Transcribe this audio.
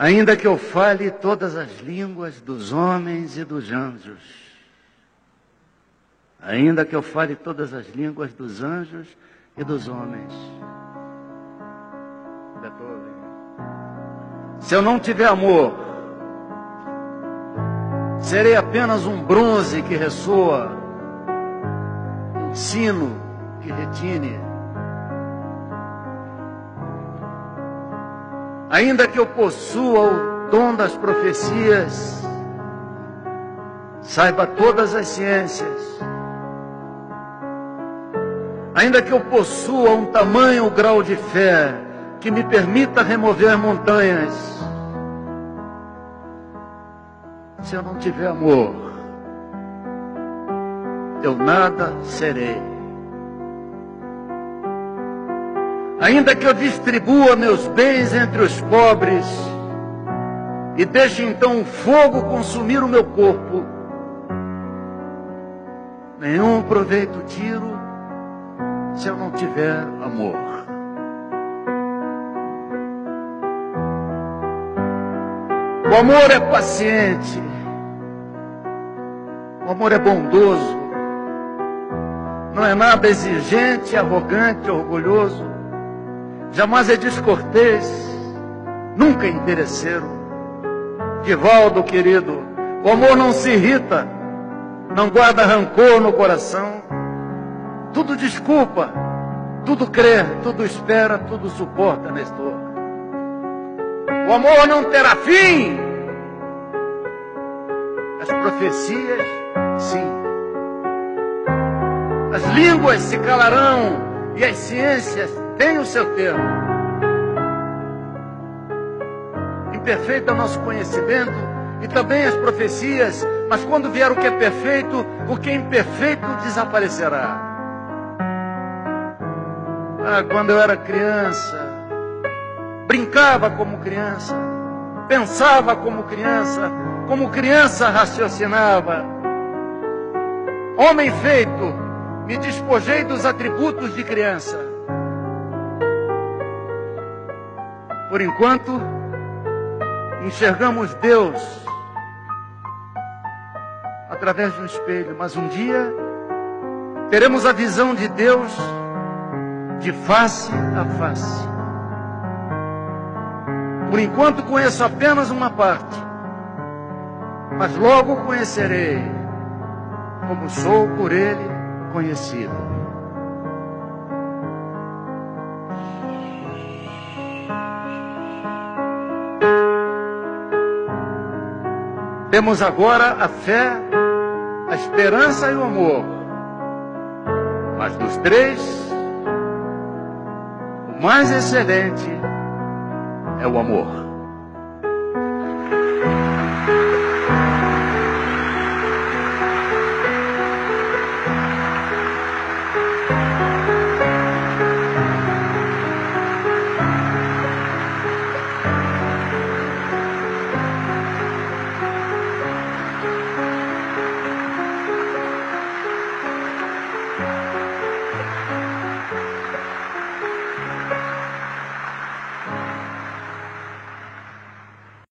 Ainda que eu fale todas as línguas dos homens e dos anjos, ainda que eu fale todas as línguas dos anjos e dos homens. Se eu não tiver amor, serei apenas um bronze que ressoa, um sino que retine. Ainda que eu possua o dom das profecias, saiba todas as ciências, ainda que eu possua um tamanho grau de fé que me permita remover montanhas, se eu não tiver amor, eu nada serei. Ainda que eu distribua meus bens entre os pobres e deixe então o fogo consumir o meu corpo, nenhum proveito tiro se eu não tiver amor. O amor é paciente, o amor é bondoso, não é nada exigente, arrogante, orgulhoso jamais é descortês, nunca é interesseiro. Divaldo, querido, o amor não se irrita, não guarda rancor no coração, tudo desculpa, tudo crê, tudo espera, tudo suporta, Nestor. O amor não terá fim. As profecias, sim. As línguas se calarão e as ciências tem o seu termo. Imperfeito é o nosso conhecimento e também as profecias, mas quando vier o que é perfeito, o que é imperfeito desaparecerá. Ah, quando eu era criança, brincava como criança, pensava como criança, como criança raciocinava. Homem feito, me despojei dos atributos de criança. Por enquanto, enxergamos Deus através de um espelho, mas um dia teremos a visão de Deus de face a face. Por enquanto conheço apenas uma parte, mas logo conhecerei como sou por Ele conhecido. Temos agora a fé, a esperança e o amor. Mas dos três, o mais excelente é o amor.